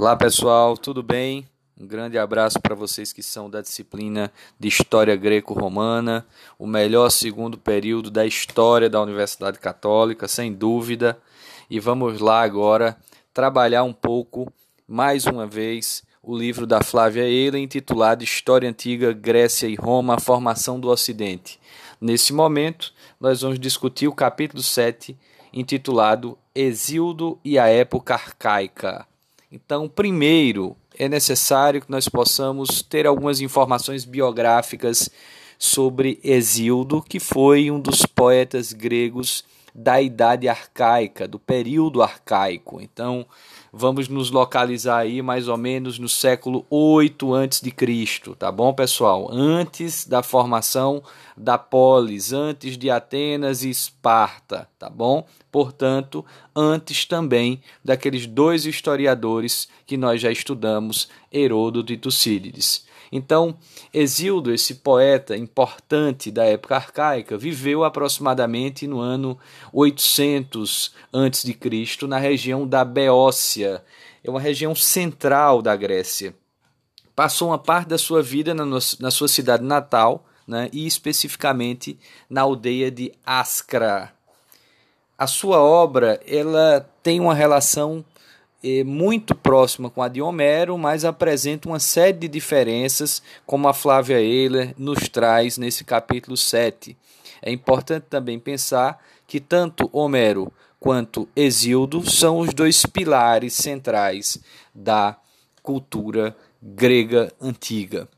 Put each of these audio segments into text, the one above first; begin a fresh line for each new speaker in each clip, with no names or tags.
Olá pessoal, tudo bem? Um grande abraço para vocês que são da disciplina de História Greco-Romana, o melhor segundo período da história da Universidade Católica, sem dúvida. E vamos lá agora trabalhar um pouco, mais uma vez, o livro da Flávia Eiler, intitulado História Antiga, Grécia e Roma, a Formação do Ocidente. Nesse momento, nós vamos discutir o capítulo 7, intitulado Exildo e a Época Arcaica. Então, primeiro, é necessário que nós possamos ter algumas informações biográficas sobre Exildo, que foi um dos poetas gregos da idade arcaica, do período arcaico. Então, vamos nos localizar aí mais ou menos no século 8 antes de Cristo, tá bom, pessoal? Antes da formação da polis, antes de Atenas e Esparta, tá bom? Portanto, antes também daqueles dois historiadores que nós já estudamos, Heródoto e Tucídides. Então, Exildo, esse poeta importante da época arcaica, viveu aproximadamente no ano 800 a.C. na região da Beócia, é uma região central da Grécia. Passou uma parte da sua vida na, na sua cidade natal, né, e especificamente na aldeia de Ascra. A sua obra ela tem uma relação é muito próxima com a de Homero, mas apresenta uma série de diferenças, como a Flávia Euler nos traz nesse capítulo 7. É importante também pensar que tanto Homero quanto Exildo são os dois pilares centrais da cultura grega antiga.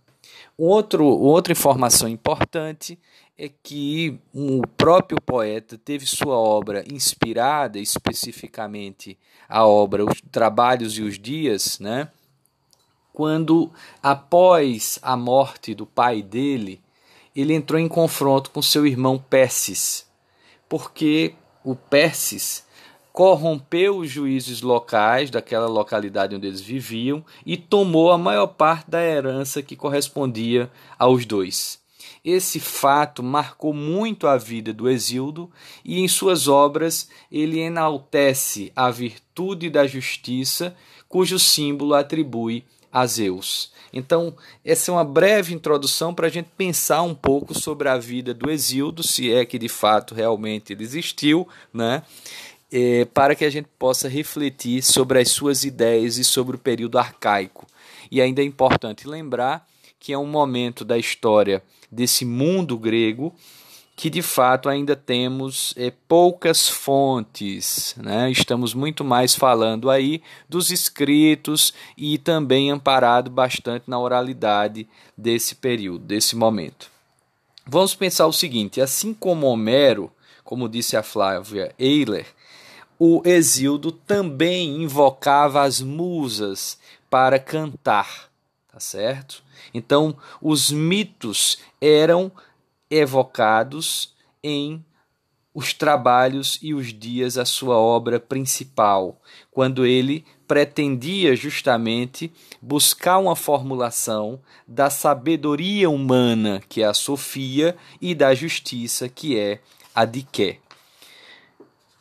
Outro, outra informação importante é que o próprio poeta teve sua obra inspirada especificamente a obra Os Trabalhos e os Dias, né? Quando após a morte do pai dele, ele entrou em confronto com seu irmão Persis, porque o Persis corrompeu os juízes locais daquela localidade onde eles viviam e tomou a maior parte da herança que correspondia aos dois. Esse fato marcou muito a vida do Exildo e em suas obras ele enaltece a virtude da justiça, cujo símbolo atribui a Zeus. Então, essa é uma breve introdução para a gente pensar um pouco sobre a vida do Exildo, se é que de fato realmente ele existiu, né? É, para que a gente possa refletir sobre as suas ideias e sobre o período arcaico. E ainda é importante lembrar que é um momento da história desse mundo grego que de fato ainda temos é, poucas fontes, né? estamos muito mais falando aí dos escritos e também amparado bastante na oralidade desse período, desse momento. Vamos pensar o seguinte: assim como Homero, como disse a Flávia Eiler, o Exildo também invocava as musas para cantar tá certo? Então, os mitos eram evocados em os trabalhos e os dias a sua obra principal, quando ele pretendia justamente buscar uma formulação da sabedoria humana, que é a Sofia, e da justiça, que é a Diké.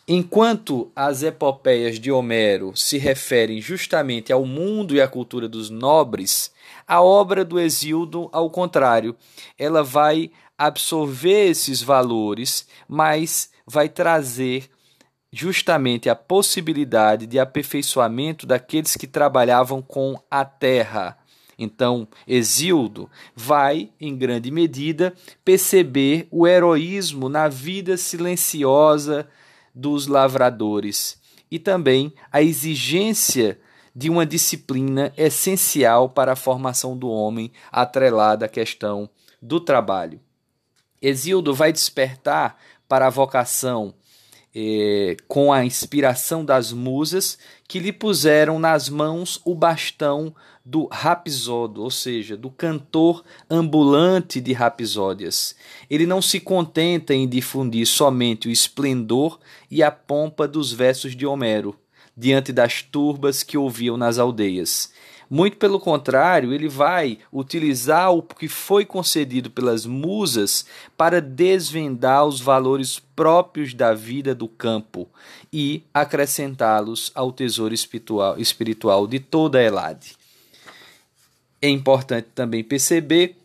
Enquanto as epopeias de Homero se referem justamente ao mundo e à cultura dos nobres, a obra do Exildo, ao contrário, ela vai absorver esses valores, mas vai trazer justamente a possibilidade de aperfeiçoamento daqueles que trabalhavam com a terra. Então, Exildo vai, em grande medida, perceber o heroísmo na vida silenciosa dos lavradores e também a exigência de uma disciplina essencial para a formação do homem, atrelada à questão do trabalho. Exildo vai despertar para a vocação eh, com a inspiração das musas que lhe puseram nas mãos o bastão do rapsodo, ou seja, do cantor ambulante de rapsódias. Ele não se contenta em difundir somente o esplendor e a pompa dos versos de Homero, diante das turbas que ouviam nas aldeias, Muito pelo contrário, ele vai utilizar o que foi concedido pelas musas para desvendar os valores próprios da vida do campo e acrescentá-los ao tesouro espiritual, espiritual de toda a Elade. É importante também perceber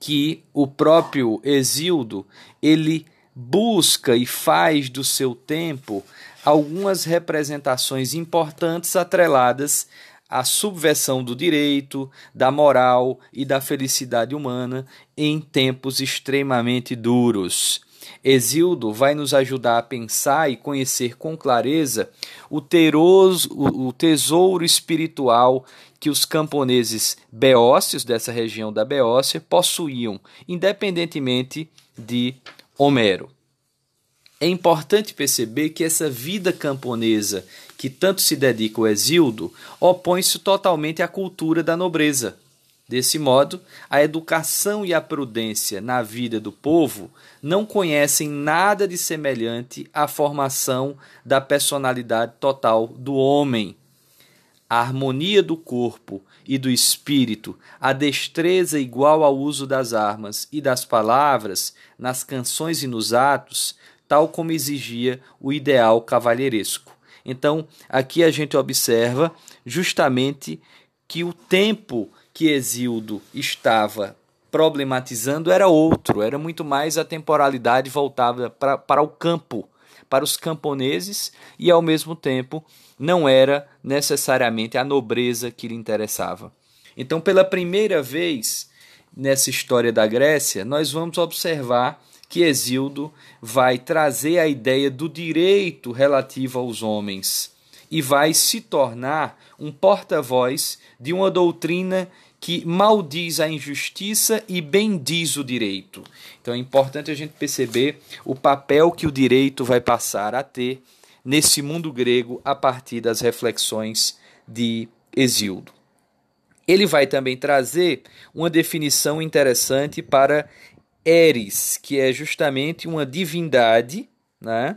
que o próprio Exildo ele busca e faz do seu tempo algumas representações importantes atreladas à subversão do direito, da moral e da felicidade humana em tempos extremamente duros. Exildo vai nos ajudar a pensar e conhecer com clareza o, teroso, o tesouro espiritual que os camponeses beócios dessa região da Beócia possuíam, independentemente de Homero. É importante perceber que essa vida camponesa, que tanto se dedica ao Exildo, opõe-se totalmente à cultura da nobreza. Desse modo, a educação e a prudência na vida do povo não conhecem nada de semelhante à formação da personalidade total do homem. A harmonia do corpo e do espírito, a destreza igual ao uso das armas e das palavras, nas canções e nos atos, tal como exigia o ideal cavalheiresco. Então, aqui a gente observa justamente que o tempo que Exildo estava problematizando era outro, era muito mais a temporalidade voltada para, para o campo, para os camponeses, e ao mesmo tempo não era necessariamente a nobreza que lhe interessava. Então, pela primeira vez nessa história da Grécia, nós vamos observar que Exildo vai trazer a ideia do direito relativo aos homens e vai se tornar um porta-voz de uma doutrina que maldiz a injustiça e bendiz o direito. Então é importante a gente perceber o papel que o direito vai passar a ter nesse mundo grego a partir das reflexões de Exildo. Ele vai também trazer uma definição interessante para Eris, que é justamente uma divindade, né?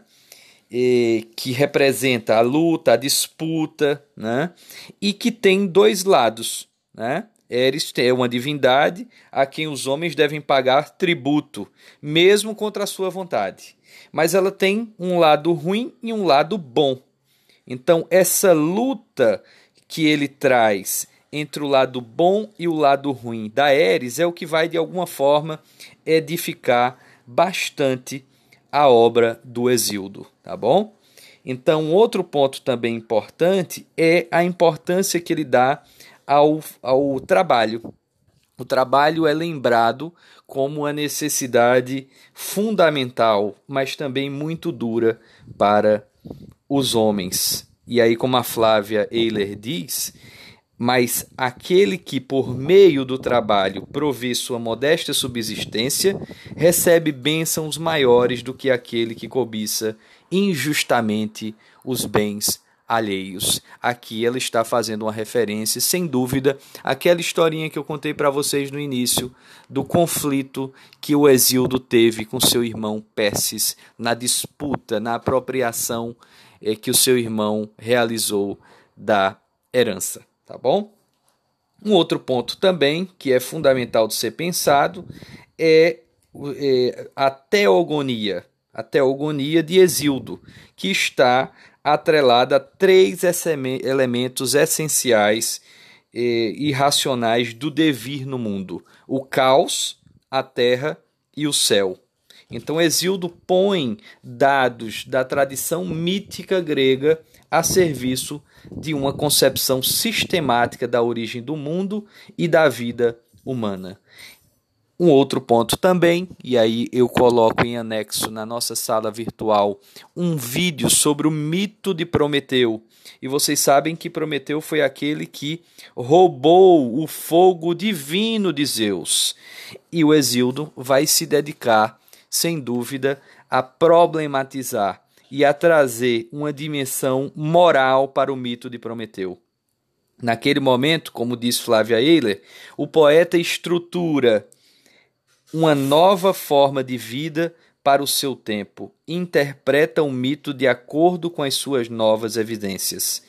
E, que representa a luta, a disputa, né? e que tem dois lados. Né? Eris é uma divindade a quem os homens devem pagar tributo, mesmo contra a sua vontade. Mas ela tem um lado ruim e um lado bom. Então, essa luta que ele traz entre o lado bom e o lado ruim da Eris é o que vai, de alguma forma, edificar bastante a obra do Exildo, tá bom? Então, outro ponto também importante é a importância que ele dá ao, ao trabalho. O trabalho é lembrado como uma necessidade fundamental, mas também muito dura para os homens. E aí, como a Flávia Eiler diz, mas aquele que, por meio do trabalho, provê sua modesta subsistência, recebe bênçãos maiores do que aquele que cobiça injustamente os bens alheios. Aqui ela está fazendo uma referência, sem dúvida, àquela historinha que eu contei para vocês no início do conflito que o Exildo teve com seu irmão Perses na disputa, na apropriação eh, que o seu irmão realizou da herança tá bom? Um outro ponto também que é fundamental de ser pensado é, é a teogonia, a teogonia de Exildo, que está atrelada a três elementos essenciais eh, e racionais do devir no mundo: o caos, a terra e o céu. Então, Exildo põe dados da tradição mítica grega a serviço de uma concepção sistemática da origem do mundo e da vida humana. Um outro ponto também, e aí eu coloco em anexo na nossa sala virtual um vídeo sobre o mito de Prometeu. E vocês sabem que Prometeu foi aquele que roubou o fogo divino de Zeus. E o Exildo vai se dedicar, sem dúvida, a problematizar e a trazer uma dimensão moral para o mito de Prometeu. Naquele momento, como diz Flávia Eiler, o poeta estrutura uma nova forma de vida para o seu tempo, interpreta o mito de acordo com as suas novas evidências.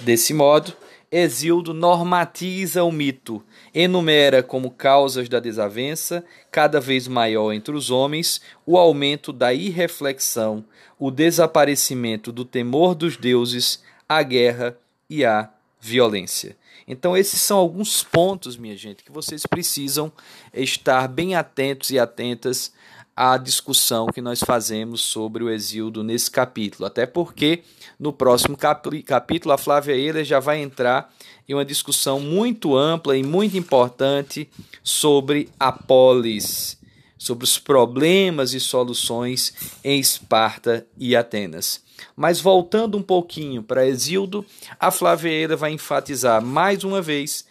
Desse modo, Exildo normatiza o mito, enumera como causas da desavença, cada vez maior entre os homens, o aumento da irreflexão, o desaparecimento do temor dos deuses, a guerra e a violência. Então, esses são alguns pontos, minha gente, que vocês precisam estar bem atentos e atentas à discussão que nós fazemos sobre o Exildo nesse capítulo. Até porque no próximo capítulo a Flávia Euler já vai entrar em uma discussão muito ampla e muito importante sobre a polis, sobre os problemas e soluções em Esparta e Atenas. Mas voltando um pouquinho para Exildo, a Flávia Euler vai enfatizar mais uma vez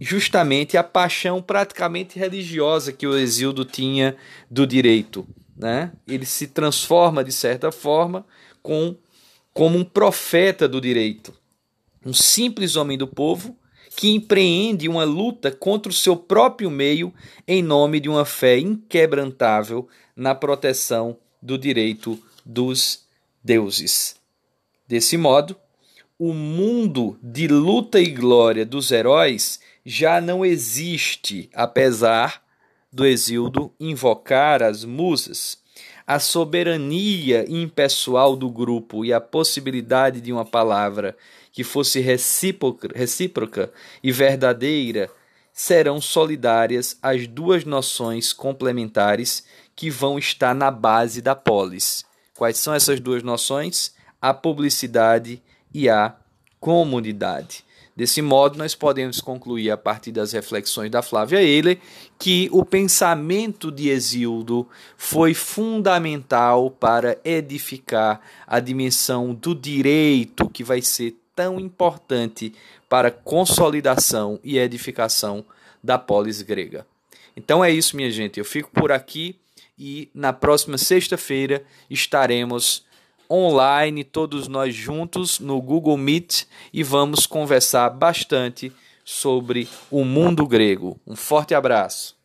justamente a paixão praticamente religiosa que o Exildo tinha do direito. Né? Ele se transforma, de certa forma, com, como um profeta do direito, um simples homem do povo que empreende uma luta contra o seu próprio meio em nome de uma fé inquebrantável na proteção do direito dos deuses. Desse modo, o mundo de luta e glória dos heróis já não existe, apesar do Exildo invocar as musas. A soberania impessoal do grupo e a possibilidade de uma palavra que fosse recíproca, recíproca e verdadeira serão solidárias às duas noções complementares que vão estar na base da polis. Quais são essas duas noções? A publicidade e a comunidade. Desse modo, nós podemos concluir, a partir das reflexões da Flávia Eiler, que o pensamento de Exildo foi fundamental para edificar a dimensão do direito, que vai ser tão importante para a consolidação e edificação da polis grega. Então é isso, minha gente. Eu fico por aqui e na próxima sexta-feira estaremos online, todos nós juntos no Google Meet e vamos conversar bastante sobre o mundo grego. Um forte abraço.